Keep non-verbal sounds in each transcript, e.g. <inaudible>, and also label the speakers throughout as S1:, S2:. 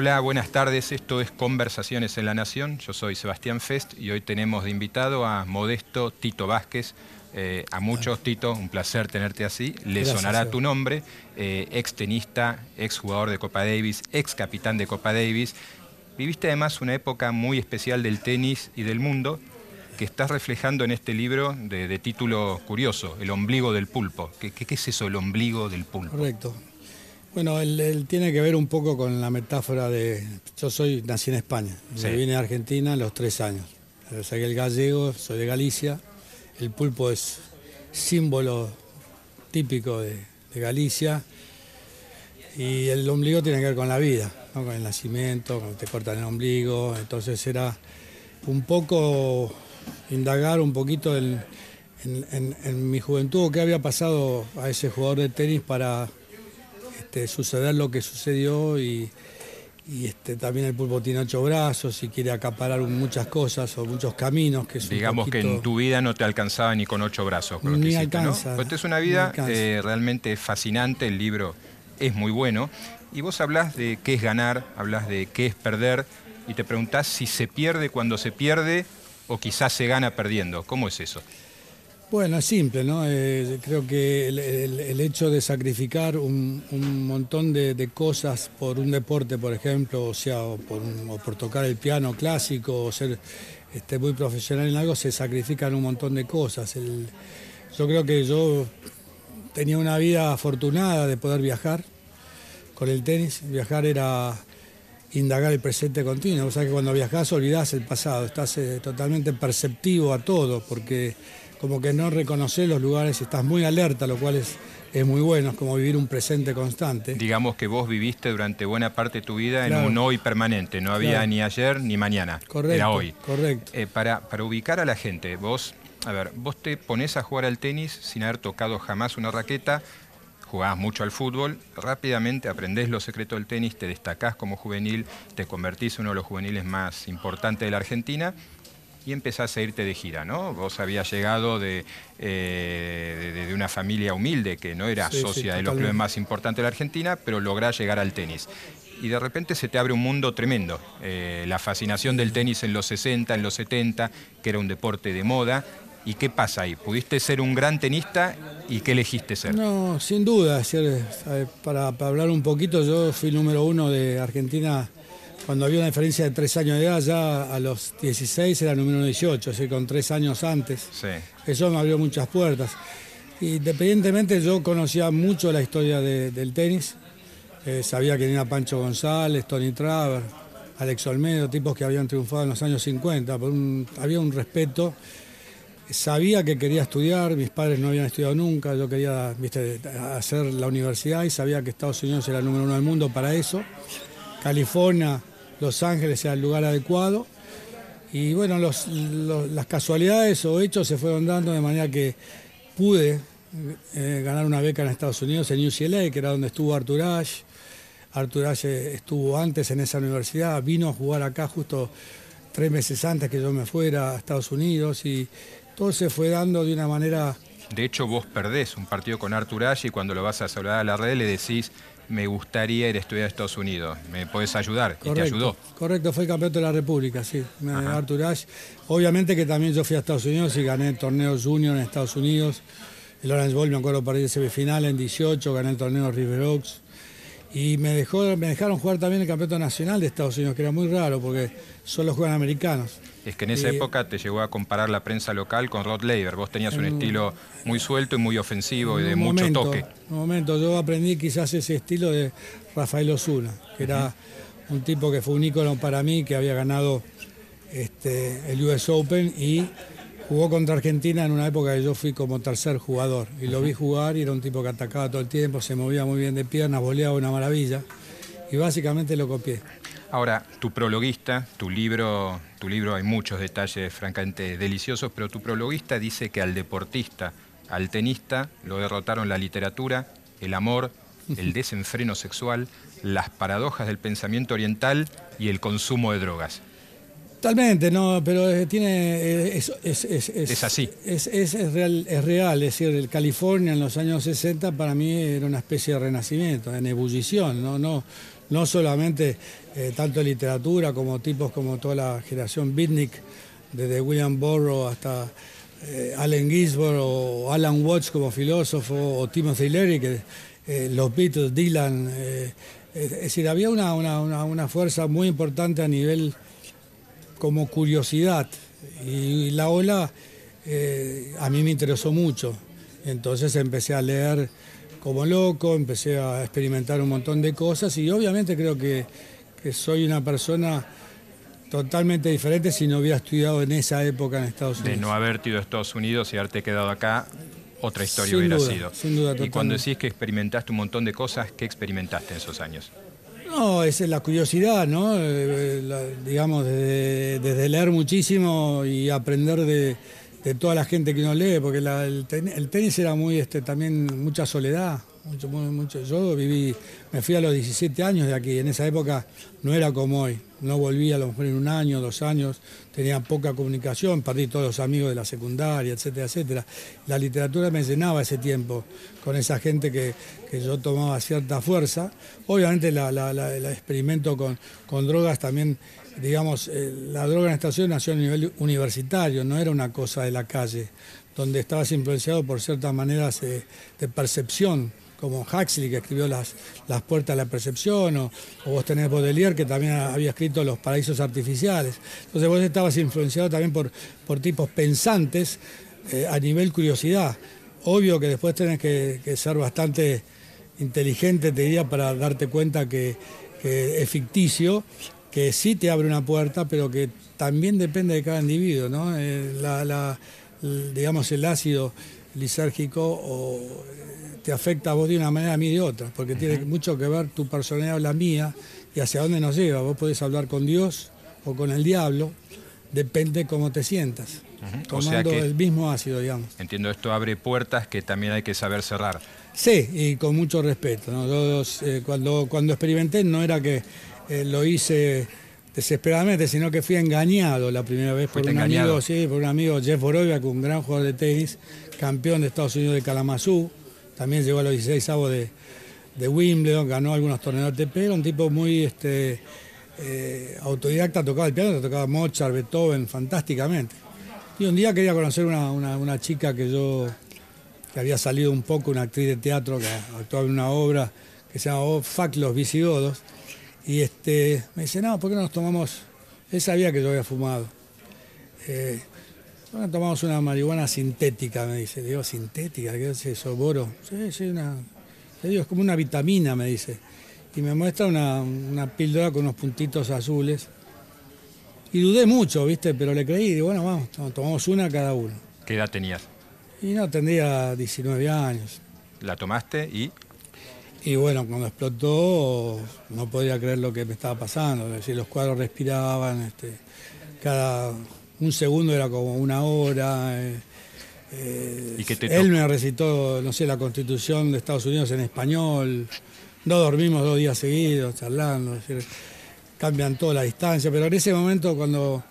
S1: Hola, buenas tardes. Esto es Conversaciones en la Nación. Yo soy Sebastián Fest y hoy tenemos de invitado a Modesto Tito Vázquez. Eh, a muchos, Tito, un placer tenerte así. Le sonará tu nombre, eh, ex tenista, ex jugador de Copa Davis, ex capitán de Copa Davis. Viviste además una época muy especial del tenis y del mundo que estás reflejando en este libro de, título curioso, El ombligo del pulpo. ¿Qué, ¿Qué, es eso, el ombligo del pulpo?
S2: Correcto. Bueno, él, tiene que ver un poco con la metáfora de. Yo soy, nací en España, vine a Argentina a los tres años. Soy el gallego, soy de Galicia. El pulpo es símbolo típico de, Galicia. Y el ombligo tiene que ver con la vida, con el nacimiento, cuando te cortan el ombligo. Entonces era un poco indagar un poquito en, en mi juventud, qué había pasado a ese jugador de tenis para este, suceder lo que sucedió y, este, también el pulpo tiene ocho brazos y quiere acaparar muchas cosas o muchos caminos. Que
S1: Digamos que en tu vida no te alcanzaba ni con ocho brazos. Con
S2: ni alcanza.
S1: Pues es una vida eh, realmente fascinante, el libro es muy bueno. Y vos hablas de qué es ganar, hablas de qué es perder y te preguntás si se pierde cuando se pierde o quizás se gana perdiendo. ¿Cómo es eso?
S2: Bueno, es simple, ¿no? Eh, creo que el, hecho de sacrificar un, montón de, cosas por un deporte, por ejemplo, o sea, o por, tocar el piano clásico, o ser este, muy profesional en algo, se sacrifican un montón de cosas. yo creo que yo tenía una vida afortunada de poder viajar con el tenis. Viajar era indagar el presente continuo. O sea que cuando viajas olvidás el pasado, estás eh, totalmente perceptivo a todo, porque como que no reconoces los lugares, estás muy alerta, lo cual es, es muy bueno, es como vivir un presente constante.
S1: Digamos que vos viviste durante buena parte de tu vida en un hoy permanente, no había ni ayer ni mañana,
S2: correcto,
S1: era hoy.
S2: Correcto.
S1: Eh, para, para ubicar a la gente, vos, a ver, vos te pones a jugar al tenis sin haber tocado jamás una raqueta, jugabas mucho al fútbol, rápidamente aprendés los secretos del tenis, te destacás como juvenil, te convertís en uno de los juveniles más importantes de la Argentina y empezás a irte de gira, ¿no? Vos habías llegado de, eh, de, una familia humilde que no era socia de los clubes más importantes de la Argentina, pero lográs llegar al tenis. Y de repente se te abre un mundo tremendo. Eh, la fascinación del tenis en los 60, en los 70, que era un deporte de moda. ¿Y qué pasa ahí? ¿Pudiste ser un gran tenista y qué elegiste ser?
S2: No, sin duda. Para, para hablar un poquito, yo fui número uno de Argentina cuando había una diferencia de tres años de edad, ya a los 16 era número 18, así con tres años antes. Eso me abrió muchas puertas. Independientemente, yo conocía mucho la historia del tenis. Eh, sabía que era Pancho González, Tony Traver, Alex Olmedo, tipos que habían triunfado en los años 50. había un respeto. Sabía que quería estudiar, mis padres no habían estudiado nunca, yo quería hacer la universidad y sabía que Estados Unidos era el número uno del mundo para eso. California los Ángeles sea el lugar adecuado. Y bueno, las casualidades o hechos se fueron dando de manera que pude eh, ganar una beca en Estados Unidos, en UCLA, que era donde estuvo Artur Ashe. Artur Ashe estuvo antes en esa universidad, vino a jugar acá justo tres meses antes que yo me fuera a Estados Unidos y todo se fue dando de una manera...
S1: De hecho, vos perdés un partido con Artur Ashe y cuando lo vas a saludar a la red le decís me gustaría ir a estudiar a Estados Unidos. ¿Me puedes ayudar? y te ayudó.
S2: Correcto, fue campeón de la República, sí. Artur Ashe. Obviamente que también yo fui a Estados Unidos y gané el torneo junior en Estados Unidos. El Orange Bowl, me acuerdo, perdí semifinal en 18, gané el torneo River Oaks. Y me, dejó, me dejaron jugar también el campeonato nacional de Estados Unidos, que era muy raro porque solo juegan americanos.
S1: Es que en esa época te llegó a comparar la prensa local con Rod Laver. Vos tenías un, estilo muy suelto y muy ofensivo y de mucho toque. En
S2: un momento, yo aprendí quizás ese estilo de Rafael Osuna, que era un tipo que fue un ícono para mí, que había ganado este, el US Open y Jugó contra Argentina en una época que yo fui como tercer jugador y lo vi jugar y era un tipo que atacaba todo el tiempo, se movía muy bien de piernas, voleaba una maravilla. y básicamente lo copié.
S1: Ahora, tu prologuista, tu libro, tu libro hay muchos detalles francamente deliciosos, pero tu prologuista dice que al deportista, al tenista, lo derrotaron la literatura, el amor, el <laughs> desenfreno sexual, las paradojas del pensamiento oriental y el consumo de drogas.
S2: Totalmente, no, pero eh, tiene. Eh, es,
S1: es, así.
S2: Es, real, es real, es decir, el California en los años 60 para mí era una especie de renacimiento, en ebullición, no, no, no solamente eh, tanto literatura como tipos como toda la generación Bitnik, desde William Burroughs hasta Allen Ginsberg o Alan Watts como filósofo o Timothy Leary, que los Beatles, Dylan. es decir, había una, una fuerza muy importante a nivel como curiosidad. Y la ola eh, a mí me interesó mucho. Entonces empecé a leer como loco, empecé a experimentar un montón de cosas y obviamente creo que, soy una persona totalmente diferente si no hubiera estudiado en esa época en Estados Unidos.
S1: De no haber ido a Estados Unidos y haberte quedado acá, otra historia hubiera sido.
S2: Sin duda,
S1: y cuando decís que experimentaste un montón de cosas, ¿qué experimentaste en esos años?
S2: No, es la curiosidad, ¿no? Eh, digamos, desde, leer muchísimo y aprender de, toda la gente que uno lee, porque el, tenis era muy, este, también mucha soledad. Mucho, mucho. Yo viví, me fui a los 17 años de aquí, en esa época no era como hoy, no volví a lo mejor en un año, dos años, tenía poca comunicación, perdí todos los amigos de la secundaria, etcétera, etcétera. La literatura me llenaba ese tiempo con esa gente que, yo tomaba cierta fuerza. Obviamente la, el experimento con, con drogas también digamos, eh, la droga en estación nació a nivel universitario, no era una cosa de la calle, donde estabas influenciado por ciertas maneras de percepción como Huxley, que escribió Las, las Puertas de la Percepción, o, vos tenés Baudelaire, que también había escrito Los Paraísos Artificiales. Entonces vos estabas influenciado también por, por tipos pensantes eh, a nivel curiosidad. Obvio que después tenés que, ser bastante inteligente, te diría, para darte cuenta que, es ficticio, que sí te abre una puerta, pero que también depende de cada individuo, ¿no? Eh, la, digamos, el ácido lisérgico o te afecta a vos de una manera, a mí de otra, porque tiene mucho que ver tu personalidad o la mía y hacia dónde nos lleva. Vos podés hablar con Dios o con el diablo, depende cómo te sientas, tomando el mismo ácido, digamos.
S1: Entiendo, esto abre puertas que también hay que saber cerrar.
S2: Sí, y con mucho respeto. Eh, cuando, cuando experimenté no era que eh, lo hice desesperadamente, sino que fui engañado la primera vez por un amigo, sí, por un amigo Jeff Borovia, un gran jugador de tenis, campeón de Estados Unidos de Kalamazoo, también llegó a los 16 avos de, Wimbledon, ganó algunos torneos de ATP, era un tipo muy este, eh, autodidacta, tocaba el piano, tocaba Mozart, Beethoven, fantásticamente. Y un día quería conocer una, una, chica que yo, que había salido un poco, una actriz de teatro que actuaba en una obra que se llama oh, Fuck los visigodos, y este, me dice, no, ¿por qué no nos tomamos? Él sabía que yo había fumado. Eh, bueno, tomamos una marihuana sintética, me dice. Digo, ¿sintética? ¿Qué es eso? ¿Boro? Sí, sí, una... Digo, es como una vitamina, me dice. Y me muestra una, una píldora con unos puntitos azules. Y dudé mucho, ¿viste? Pero le creí. Digo, bueno, vamos, tomamos una cada uno.
S1: ¿Qué edad tenías?
S2: Y no, tendría 19 años.
S1: ¿La tomaste y...?
S2: Y bueno, cuando explotó no podía creer lo que me estaba pasando. Es decir, los cuadros respiraban, este, cada un segundo era como una hora. Eh, eh, él me recitó, no sé, la constitución de Estados Unidos en español. No dormimos dos días seguidos charlando. cambian toda la distancia, pero en ese momento cuando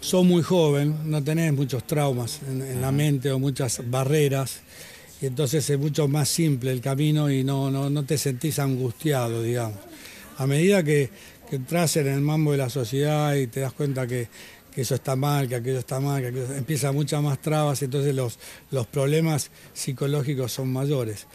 S2: sos muy joven, no tenés muchos traumas en, la mente o muchas barreras, y entonces es mucho más simple el camino y no, no, te sentís angustiado, digamos. A medida que, que entras en el mambo de la sociedad y te das cuenta que que eso está mal, que aquello está mal, que aquello... empieza muchas más trabas, entonces los, los problemas psicológicos son mayores.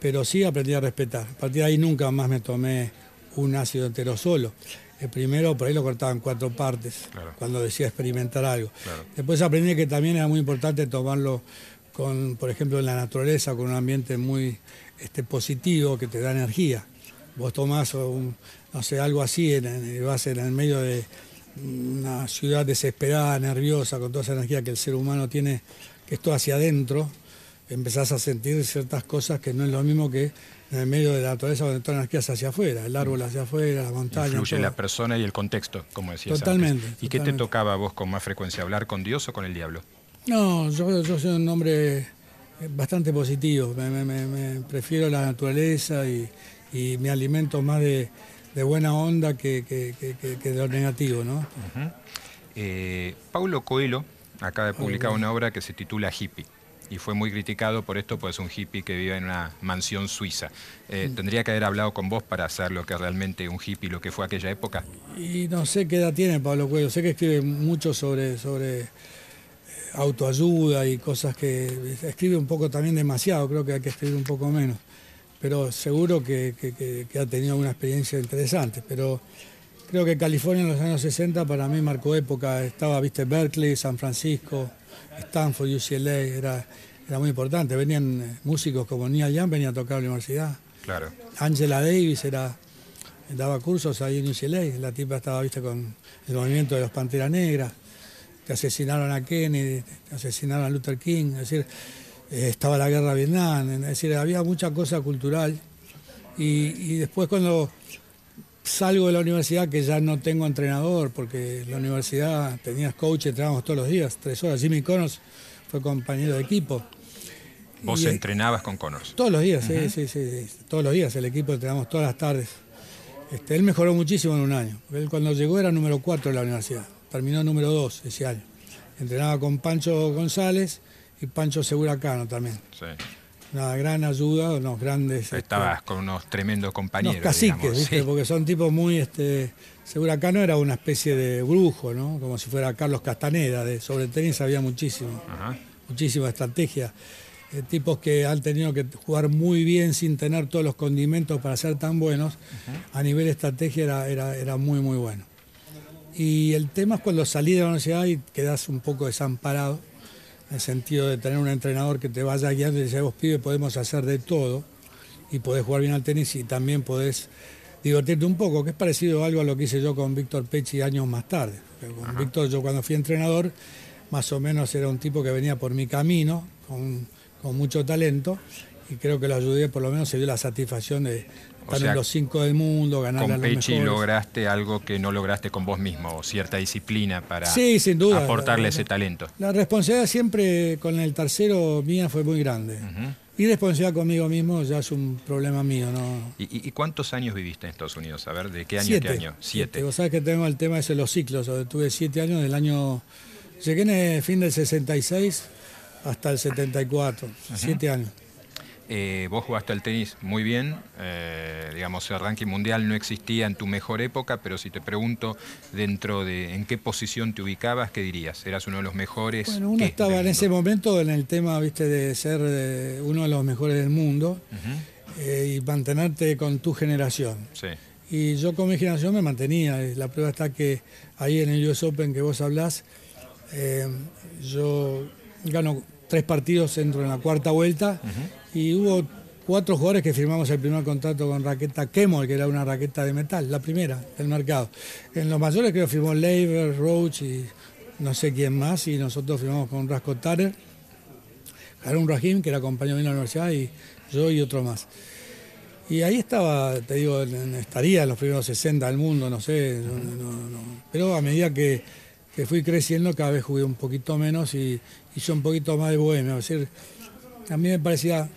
S2: Pero sí aprendí a respetar. A partir de ahí nunca más me tomé un ácido entero solo. El primero por ahí lo cortaba en cuatro partes, cuando decía experimentar algo. Después aprendí que también era muy importante tomarlo con, por ejemplo, en la naturaleza, con un ambiente muy este, positivo que te da energía. Vos tomás un, no sé, algo así, en, en, vas en el medio de, una ciudad desesperada, nerviosa, con toda esa energía que el ser humano tiene, que es todo hacia adentro, empezás a sentir ciertas cosas que no es lo mismo que en el medio de la naturaleza donde toda la energía hacia afuera, el árbol hacia afuera, la montaña.
S1: Influye la persona y el contexto, como decías
S2: Totalmente.
S1: ¿Y qué te tocaba a vos con más frecuencia, hablar con Dios o con el diablo?
S2: No, yo, yo soy un hombre bastante positivo, me, prefiero la naturaleza y, me alimento más de, buena onda que, de lo negativo. ¿no?
S1: Eh, Paulo Coelho acaba de publicar una obra que se titula Hippie y fue muy criticado por esto, pues es un hippie que vive en una mansión suiza. Eh, mm. ¿Tendría que haber hablado con vos para hacer lo que realmente un hippie, lo que fue aquella época?
S2: Y no sé qué edad tiene Pablo Coelho, sé que escribe mucho sobre, sobre eh, autoayuda y cosas que escribe un poco también demasiado, creo que hay que escribir un poco menos, pero seguro que, que ha tenido una experiencia interesante, pero creo que California en los años 60 para mí marcó época, estaba, viste, Berkeley, San Francisco, Stanford, UCLA, era, era muy importante. Venían eh, músicos como Neil Young, venía a tocar a la universidad.
S1: Claro.
S2: Angela Davis era, daba cursos ahí en UCLA, la tipa estaba, viste, con el movimiento de los Panteras Negras, que asesinaron a Kennedy, que asesinaron a Luther King, es decir, estaba la guerra de Vietnam, es decir, había mucha cosa cultural. y después cuando salgo de la universidad que ya no tengo entrenador, porque la universidad tenías coach, entrenábamos todos los días, tres horas. Jimmy Connors fue compañero de equipo.
S1: ¿Vos entrenabas con Connors?
S2: Todos los días, sí, sí, sí, Todos los días el equipo entrenamos todas las tardes. Este, él mejoró muchísimo en un año. Él cuando llegó era número cuatro en la universidad. Terminó número dos ese año. Entrenaba con Pancho González y Pancho Seguracano también. Sí una gran ayuda, unos grandes...
S1: Este, Estabas con unos tremendos compañeros.
S2: Unos caciques, ¿viste? porque son tipos muy... Este, Seguracano era una especie de brujo, ¿no? como si fuera Carlos Castaneda, de sobre tenis había muchísimo, muchísima estrategia. Eh, tipos que han tenido que jugar muy bien sin tener todos los condimentos para ser tan buenos, a nivel estrategia era, era, era muy, muy bueno. Y el tema es cuando salí de la universidad y quedas un poco desamparado en el sentido de tener un entrenador que te vaya guiando y dice, vos pibe, podemos hacer de todo y podés jugar bien al tenis y también podés divertirte un poco, que es parecido algo a lo que hice yo con Víctor Pecci años más tarde. Con Víctor, yo cuando fui entrenador, más o menos era un tipo que venía por mi camino, con, con mucho talento, y creo que lo ayudé, por lo menos se dio la satisfacción de, estar en los cinco del mundo, ganar
S1: con
S2: Pechi
S1: lograste algo que no lograste con vos mismo, cierta disciplina para aportarle ese talento.
S2: La responsabilidad siempre con el tercero mía fue muy grande. Y responsabilidad conmigo mismo ya es un problema mío, ¿no?
S1: ¿Y, cuántos años viviste en Estados Unidos? A ver, ¿de qué año a qué año?
S2: Siete. Vos sabés que tengo el tema ese de los ciclos. Tuve siete años del año... Llegué en el fin del 66 hasta el 74. Siete años.
S1: Eh, vos jugaste al tenis muy bien, eh, digamos, el ranking mundial no existía en tu mejor época, pero si te pregunto dentro de en qué posición te ubicabas, ¿qué dirías? ¿Eras uno de los mejores?
S2: Bueno, uno estaba en ese momento en el tema, viste, de ser eh, uno de los mejores del mundo y mantenerte con tu generación. Sí. Y yo con mi generación me mantenía. La prueba está que ahí en el US Open que vos hablás, yo gano tres partidos, entro en la cuarta vuelta y hubo cuatro jugadores que firmamos el primer contrato con raqueta Kemol, que era una raqueta de metal, la primera del mercado. En los mayores creo que firmó Leiber, Roach y no sé quién más, y nosotros firmamos con Rasco Tarer, Harun Rahim, que era compañero de la universidad, y yo y otro más. Y ahí estaba, te digo, estaría en los primeros 60 del mundo, no sé, pero a medida que, fui creciendo cada vez jugué un poquito menos y hice un poquito más de bohemia. Decir, a mí me parecía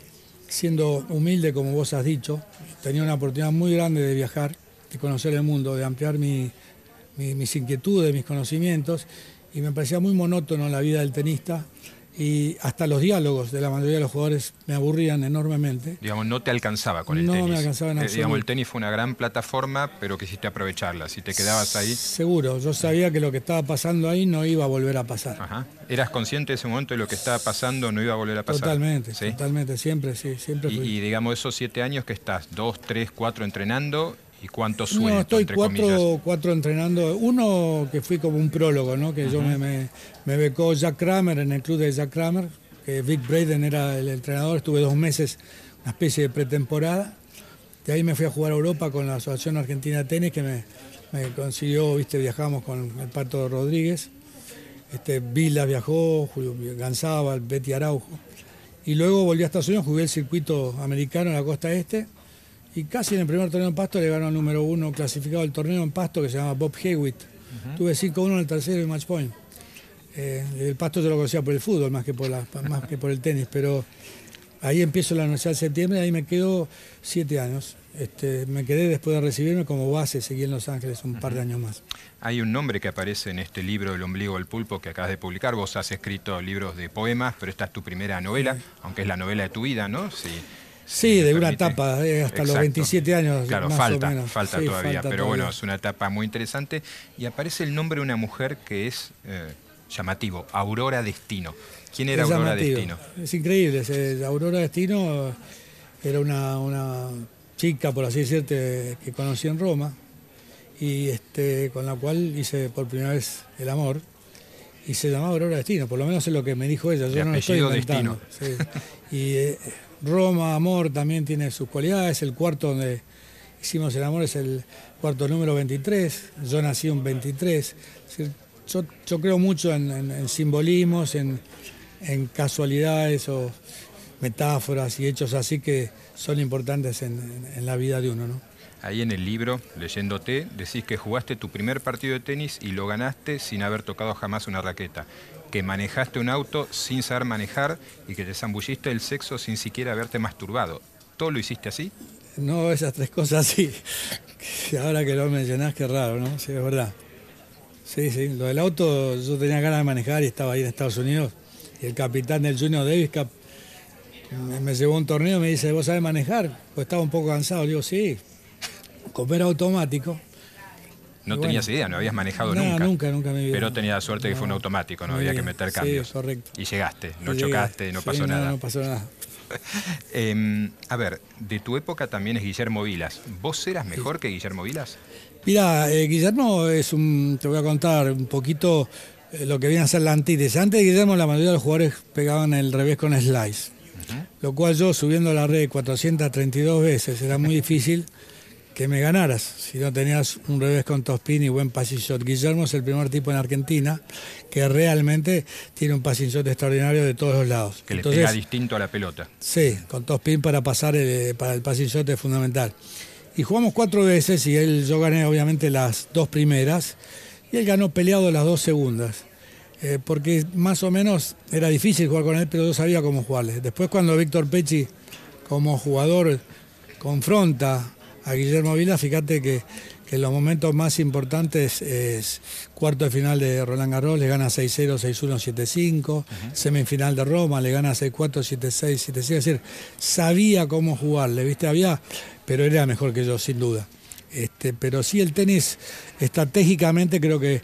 S2: siendo humilde, como vos has dicho, tenía una oportunidad muy grande de viajar, de conocer el mundo, de ampliar mis inquietudes, mis conocimientos, y me parecía muy monótono la vida del tenista y hasta los diálogos de la mayoría de los jugadores me aburrían enormemente.
S1: Digamos, no te alcanzaba con el
S2: tenis.
S1: No
S2: me alcanzaba en
S1: eh, Digamos, el tenis fue una gran plataforma, pero quisiste aprovecharla. Si te quedabas ahí...
S2: Seguro, yo sabía que lo que estaba pasando ahí no iba a volver a pasar. Ajá.
S1: ¿Eras consciente de ese momento de lo que estaba pasando no iba a volver a pasar?
S2: Totalmente, totalmente, siempre, sí, siempre
S1: y, y digamos, esos siete años que estás, dos, tres, cuatro entrenando, ¿Y cuántos sueltos,
S2: No, estoy cuatro, cuatro entrenando. Uno que fui como un prólogo, ¿no? Que yo me, me, becó Jack Kramer en el club de Jack Kramer, que Vic Braden era el entrenador. Estuve dos meses, una especie de pretemporada. De ahí me fui a jugar a Europa con la Asociación Argentina de Tenis, que me, consiguió, viste, viajamos con el Pato Rodríguez. Este, Vila viajó, Julio Ganzábal, Betty Araujo. Y luego volví a Estados Unidos, jugué el circuito americano en la costa este. Y casi en el primer torneo en Pasto le ganó al número uno clasificado del torneo en Pasto que se llama Bob Hewitt. Tuve 5-1 en el tercero y match point. Eh, el Pasto yo lo conocía por el fútbol más que por, la, <laughs> más que por el tenis, pero ahí empiezo la Universidad de Septiembre, ahí me quedo siete años. Este, me quedé después de recibirme como base, seguí en Los Ángeles un par de años más.
S1: Hay un nombre que aparece en este libro, El ombligo del pulpo, que acabas de publicar. Vos has escrito libros de poemas, pero esta es tu primera novela, aunque es la novela de tu vida, ¿no?
S2: Sí, sí de una etapa, eh, hasta los 27 años.
S1: Claro, falta, falta todavía, pero bueno, es una etapa muy interesante. Y aparece el nombre de una mujer que es eh, llamativo, Aurora Destino. ¿Quién era Aurora Destino?
S2: Es increíble, Aurora Destino era una, una chica, por así decirte, que conocí en Roma y este, con la cual hice por primera vez el amor y se llamaba Aurora Destino, por lo menos es lo que me dijo ella, yo no lo estoy inventando. Y eh, Roma, amor, también tiene sus cualidades, el cuarto donde hicimos el amor es el cuarto número 23, yo nací un 23, yo, creo mucho en, simbolismos, en, casualidades o metáforas y hechos así que son importantes en, la vida de uno. ¿no?
S1: Ahí en el libro, leyéndote, decís que jugaste tu primer partido de tenis y lo ganaste sin haber tocado jamás una raqueta, que manejaste un auto sin saber manejar y que te zambulliste el sexo sin siquiera haberte masturbado. ¿Todo lo hiciste así?
S2: No, esas tres cosas sí. <laughs> Ahora que lo mencionás, qué raro, ¿no? Sí, es verdad. Sí, sí. Lo del auto, yo tenía ganas de manejar y estaba ahí en Estados Unidos. Y el capitán del Junior Davis me, llevó a un torneo y me dice, ¿vos sabés manejar? Pues estaba un poco cansado. Le digo, sí. Comer automático.
S1: No tenías idea, no habías manejado
S2: nunca. Nunca, nunca me
S1: Pero tenía la suerte que fue un automático, no había que meter cambios.
S2: Sí, correcto.
S1: Y llegaste, no chocaste, no pasó
S2: nada.
S1: No,
S2: no pasó nada. <laughs>
S1: Em, a ver, de tu época también es Guillermo Vilas. ¿Vos eras mejor que Guillermo Vilas?
S2: Mira, eh, Guillermo es un, te voy a contar un poquito eh, lo que viene a ser la antítesis. Antes de Guillermo la mayoría de los jugadores pegaban el revés con slice, lo cual yo subiendo la red 432 veces era muy difícil que me ganaras si no tenías un revés con topspin y buen passing shot. Guillermo es el primer tipo en Argentina que realmente tiene un passing shot extraordinario de todos los lados.
S1: Que le pega distinto a la pelota.
S2: Sí, con topspin para pasar para el passing shot es fundamental. Y jugamos cuatro veces y él, yo gané obviamente las dos primeras y él ganó peleado las dos segundas. Eh, porque más o menos era difícil jugar con él, pero yo sabía cómo jugarle. Después cuando Víctor Pecci como jugador confronta a Guillermo Vila, fíjate que, en los momentos más importantes es cuarto de final de Roland Garros, le gana 6-0, 6-1, 7-5, semifinal de Roma, le gana 6-4, 7-6, 7-6, es decir, sabía cómo jugarle, ¿viste? Había pero era mejor que yo, sin duda. Este, pero sí el tenis estratégicamente creo que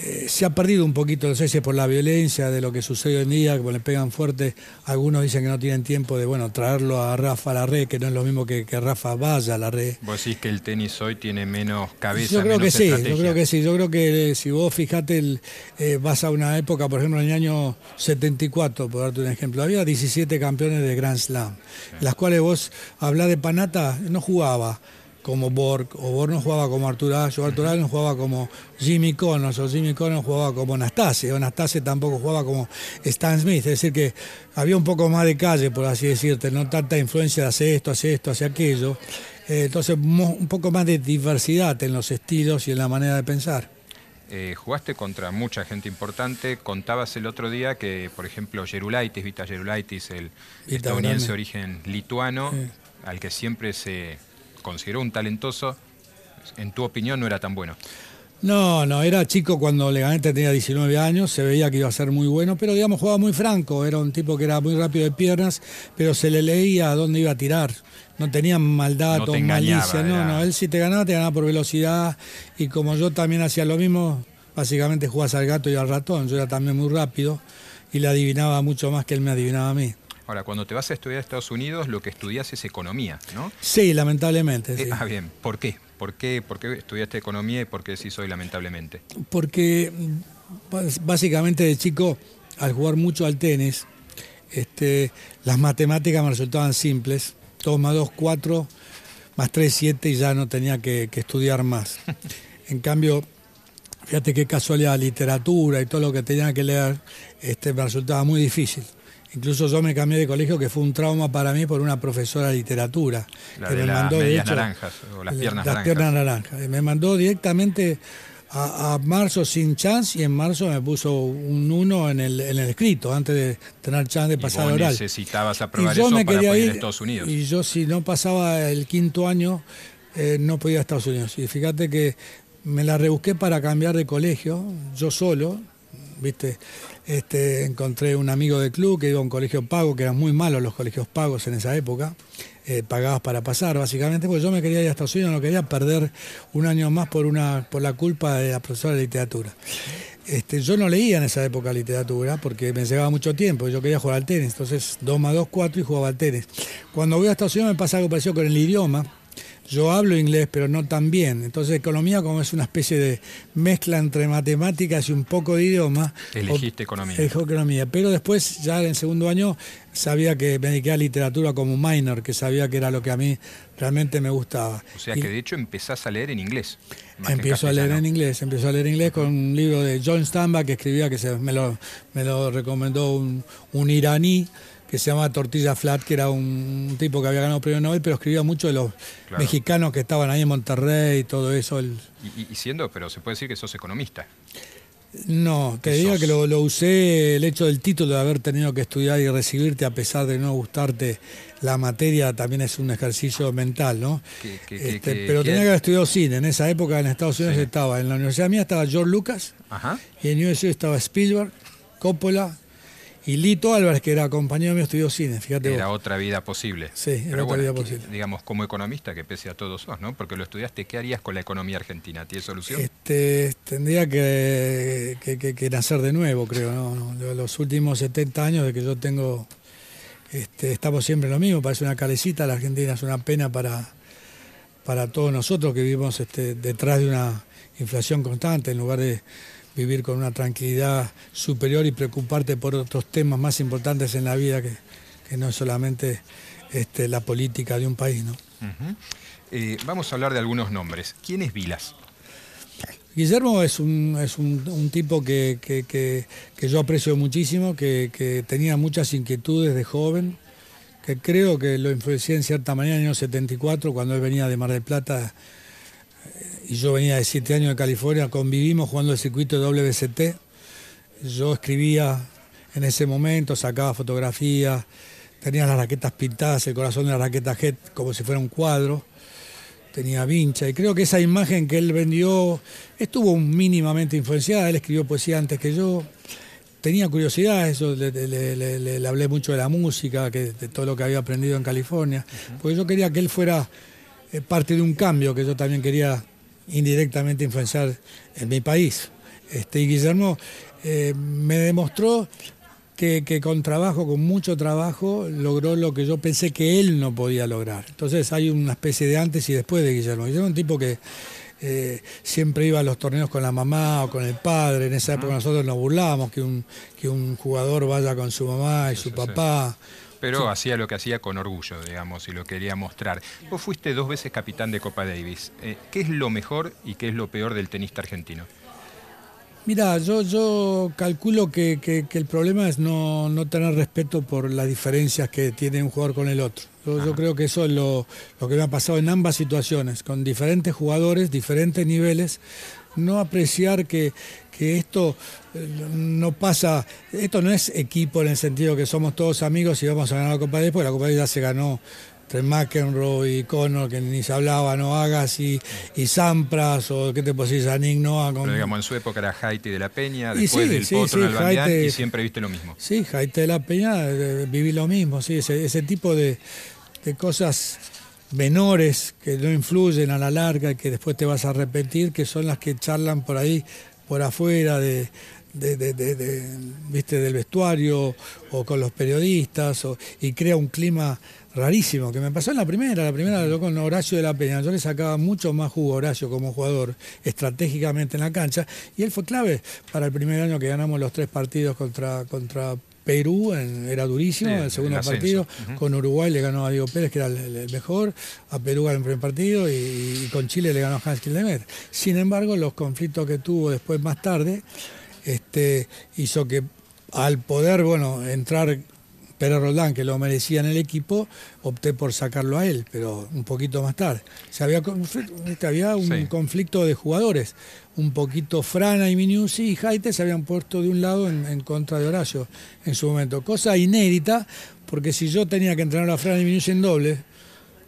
S2: eh, se ha perdido un poquito, no sé si es por la violencia de lo que sucede hoy en día, como le pegan fuerte, algunos dicen que no tienen tiempo de bueno traerlo a Rafa a la red, que no es lo mismo que, que Rafa vaya a la red.
S1: ¿Vos decís que el tenis hoy tiene menos cabeza?
S2: Yo creo
S1: que
S2: sí, yo creo que sí, yo creo que eh, si vos fijate, eh, vas a una época, por ejemplo en el año 74, por darte un ejemplo, había 17 campeones de Grand Slam, las cuales vos hablás de Panata, no jugaba como Borg, o Borg no jugaba como Artur Ashe, o Artur Ashe no jugaba como Jimmy Connors, o Jimmy Connors jugaba como Anastase, o Anastase tampoco jugaba como Stan Smith, es decir que había un poco más de calle, por así decirte, no tanta influencia de hacer esto, hacer esto, hacer aquello, eh, entonces un poco más de diversidad en los estilos y en la manera de pensar.
S1: Eh, jugaste contra mucha gente importante. Contabas el otro día que, por ejemplo, Gerulaitis, Vita Gerulaitis, el estadounidense de origen lituano, al que siempre se, consideró un talentoso, en tu opinión no era tan bueno.
S2: No, no, era chico cuando le gané, tenía 19 años, se veía que iba a ser muy bueno, pero digamos jugaba muy franco, era un tipo que era muy rápido de piernas, pero se le leía a dónde iba a tirar, no tenía maldad o malicia, no, no, él si te ganaba, te ganaba por velocidad, y como yo también hacía lo mismo, básicamente jugabas al gato y al ratón, yo era también muy rápido y le adivinaba mucho más que él me adivinaba a mí.
S1: Ahora, cuando te vas a estudiar a Estados Unidos, lo que estudias es economía, ¿no?
S2: Sí, lamentablemente.
S1: Eh, ah, bien. ¿Por qué? ¿Por qué? ¿Por qué estudiaste economía y por qué sí soy lamentablemente?
S2: Porque básicamente de chico, al jugar mucho al tenis, este, las matemáticas me resultaban simples. 2 más 2, 4, más 3, 7 y ya no tenía que, estudiar más. <laughs> en cambio, fíjate qué casualidad, literatura y todo lo que tenía que leer, este, me resultaba muy difícil Incluso yo me cambié de colegio, que fue un trauma para mí por una profesora de literatura.
S1: La
S2: que
S1: de
S2: me
S1: las
S2: mandó, de
S1: medias
S2: hecho,
S1: naranjas o las
S2: eh,
S1: piernas
S2: las
S1: naranjas.
S2: piernas naranjas. Y Me mandó directamente a, a marzo sin chance y en marzo me puso un 1 en el, en el escrito, antes de tener chance de
S1: Y
S2: pasar
S1: vos
S2: oral.
S1: necesitabas aprobar
S2: y yo
S1: eso
S2: me
S1: para poder ir a Estados Unidos.
S2: y yo si no pasaba el quinto año eh, no podía ir a Estados Unidos y fíjate que me la rebusqué para cambiar de colegio yo solo viste este encontré un amigo de club que iba a un colegio pago que eran muy malos los colegios pagos en esa época eh, pagabas para pasar básicamente porque yo me quería ir a Estados Unidos no quería perder un año más por una por la culpa de la profesora de literatura este, yo no leía en esa época literatura porque me llevaba mucho tiempo, yo quería jugar al tenis, entonces 2 más 2, 4 y jugaba al tenis. Cuando voy a Estados Unidos me pasa algo parecido con el idioma. Yo hablo inglés, pero no tan bien. Entonces, economía, como es una especie de mezcla entre matemáticas y un poco de idioma.
S1: Elegiste economía.
S2: Elijo economía. Pero después, ya en segundo año, sabía que me dediqué a literatura como minor, que sabía que era lo que a mí realmente me gustaba.
S1: O sea
S2: Y-
S1: que de hecho empezás a leer en inglés.
S2: Empiezo a leer en inglés, empiezo a leer en inglés con un libro de John Stamba que escribía, que se, me, lo, me lo recomendó un, un iraní que se llama Tortilla Flat, que era un, tipo que había ganado premio Nobel, pero escribía mucho de los
S1: Claro.
S2: mexicanos que estaban ahí en Monterrey y todo eso. el-
S1: Y, siendo, pero se puede decir que sos economista.
S2: no, te
S1: ¿Qué
S2: digo
S1: sos?
S2: que lo, lo usé, el hecho del título de haber tenido que estudiar y recibirte a pesar de no gustarte la materia, también es un ejercicio mental, ¿no? Este, pero tenía que haber estudiado cine. En esa época en Estados Unidos
S1: Sí.
S2: estaba, en la universidad mía estaba George Lucas,
S1: Ajá.
S2: y en USC estaba Spielberg, Coppola y Lito Álvarez, que era compañero mío, estudió cine, fíjate
S1: Era
S2: vos.
S1: otra vida posible.
S2: Sí, era
S1: Pero
S2: otra
S1: bueno,
S2: vida
S1: que-
S2: posible.
S1: digamos, como economista, que pese a todo sos, ¿no? Porque lo estudiaste, ¿qué harías con la economía argentina? ¿Tiene solución?
S2: Este, tendría que, que- nacer de nuevo, creo. ¿no? No, lo- Los últimos 70 años de que yo tengo, este, estamos siempre en lo mismo, parece una calecita, la Argentina es una pena para, para todos nosotros que vivimos este, detrás de una inflación constante, en lugar de vivir con una tranquilidad superior y preocuparte por otros temas más importantes en la vida que, que no solamente este, la política de un país. ¿no?
S1: Eh, vamos a hablar de algunos nombres. ¿Quién es Vilas?
S2: Guillermo es un, es un, un tipo que, que- que- que yo aprecio muchísimo, que, que tenía muchas inquietudes de joven, que creo que lo influencié en cierta manera en el año 74, cuando él venía de Mar del Plata y yo venía de siete años de California, convivimos jugando el circuito WST. Yo escribía en ese momento, sacaba fotografías, tenía las raquetas pintadas, el corazón de la raqueta Head como si fuera un cuadro tenía vincha y creo que esa imagen que él vendió estuvo mínimamente influenciada, él escribió poesía antes que yo, tenía curiosidad, eso le, le- le- le- le hablé mucho de la música, que, de todo lo que había aprendido en California, porque yo quería que él fuera eh, parte de un cambio que yo también quería indirectamente influenciar en mi país. Este, y Guillermo eh, me demostró que, que con trabajo, con mucho trabajo, logró lo que yo pensé que él no podía lograr. Entonces hay una especie de antes y después de Guillermo. Guillermo es un tipo que eh, siempre iba a los torneos con la mamá o con el padre. En esa época nosotros nos burlábamos que un, que un jugador vaya con su mamá y su
S1: sí.
S2: papá.
S1: Pero hacía lo que hacía con orgullo, digamos, y lo quería mostrar. Vos fuiste dos veces capitán de Copa Davis. Eh, ¿Qué es lo mejor y qué es lo peor del tenista argentino?
S2: Mira, yo, yo calculo que, que- que el problema es no, no tener respeto por las diferencias que tiene un jugador con el otro. Yo, yo creo que eso es lo, lo que me ha pasado en ambas situaciones, con diferentes jugadores, diferentes niveles. No apreciar que, que esto eh, no pasa, esto no es equipo en el sentido que somos todos amigos y vamos a ganar la Copa Davis, porque la Copa Davis ya se ganó entre McEnroe y Connor, que ni se hablaba, no hagas, y, y Sampras, o qué te decir, Yannick Noah. Con,
S1: Pero digamos, en su época era Haiti de la Peña,
S2: Y
S1: después
S2: sí,
S1: del
S2: sí,
S1: Potro en
S2: sí,
S1: y siempre viste lo mismo.
S2: Sí, Jaite de la Peña, eh, viví lo mismo, sí, ese, ese tipo de, de cosas menores que no influyen a la larga y que después te vas a arrepentir, que son las que charlan por ahí, por afuera de, viste del vestuario o con los periodistas y crea un clima rarísimo que me pasó en la primera la primera yo con Horacio de la Peña. Yo le sacaba mucho más jugo a Horacio como jugador estratégicamente en la cancha y él fue clave para el primer año que ganamos los tres partidos contra contra Perú en- era durísimo,
S1: Sí,
S2: el
S1: el
S2: segundo partido, con Uruguay le ganó a Diego Pérez, que era el, el mejor, a Perú ganó el primer partido y, y con Chile le ganó a Hans Kildemer. Sin embargo, los conflictos que tuvo después más tarde este, hizo que al poder bueno, entrar Pérez Roldán, que lo merecía en el equipo, opté por sacarlo a él, pero un poquito más tarde. Había, había un conflicto de jugadores. Un poquito Frana y Minucci y Jaite se habían puesto de un lado en, contra de Horacio en su momento. Cosa inédita, porque si yo tenía que entrenar a Frana y Minucci en doble,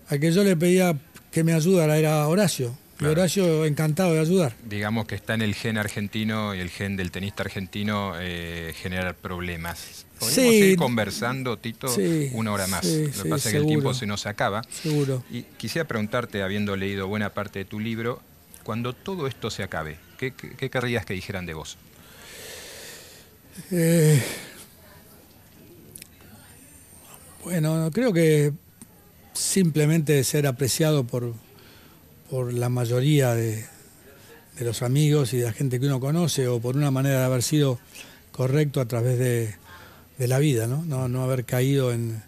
S2: a que yo le pedía que me ayudara era Horacio. Y Horacio encantado de ayudar.
S1: Digamos que está en el gen argentino y el gen del tenista argentino eh, generar problemas. Podemos ir conversando, Tito, una hora más. Lo que pasa es que el tiempo se nos acaba.
S2: Seguro.
S1: Y quisiera preguntarte, habiendo leído buena parte de tu libro, cuando todo esto se acabe, ¿qué, querrías que dijeran de vos?
S2: Eh, bueno, creo que simplemente ser apreciado por, por la mayoría de, los amigos y de la gente que uno conoce o por una manera de haber sido correcto a través de, la vida, ¿no? ¿no? haber caído en,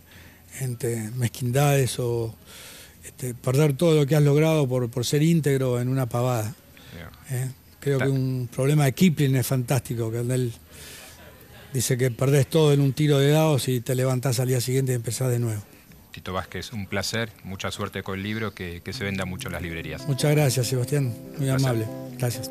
S2: mezquindades o este, perder todo lo que has logrado por, por ser íntegro en una pavada. ¿eh? Creo que un problema de Kipling es fantástico, que él dice que perdés todo en un tiro de dados y te levantás al día siguiente y empezás de nuevo.
S1: Tito Vázquez, un placer, mucha suerte con el libro, que, se venda mucho en las librerías.
S2: Muchas gracias, Sebastián, muy amable. Gracias.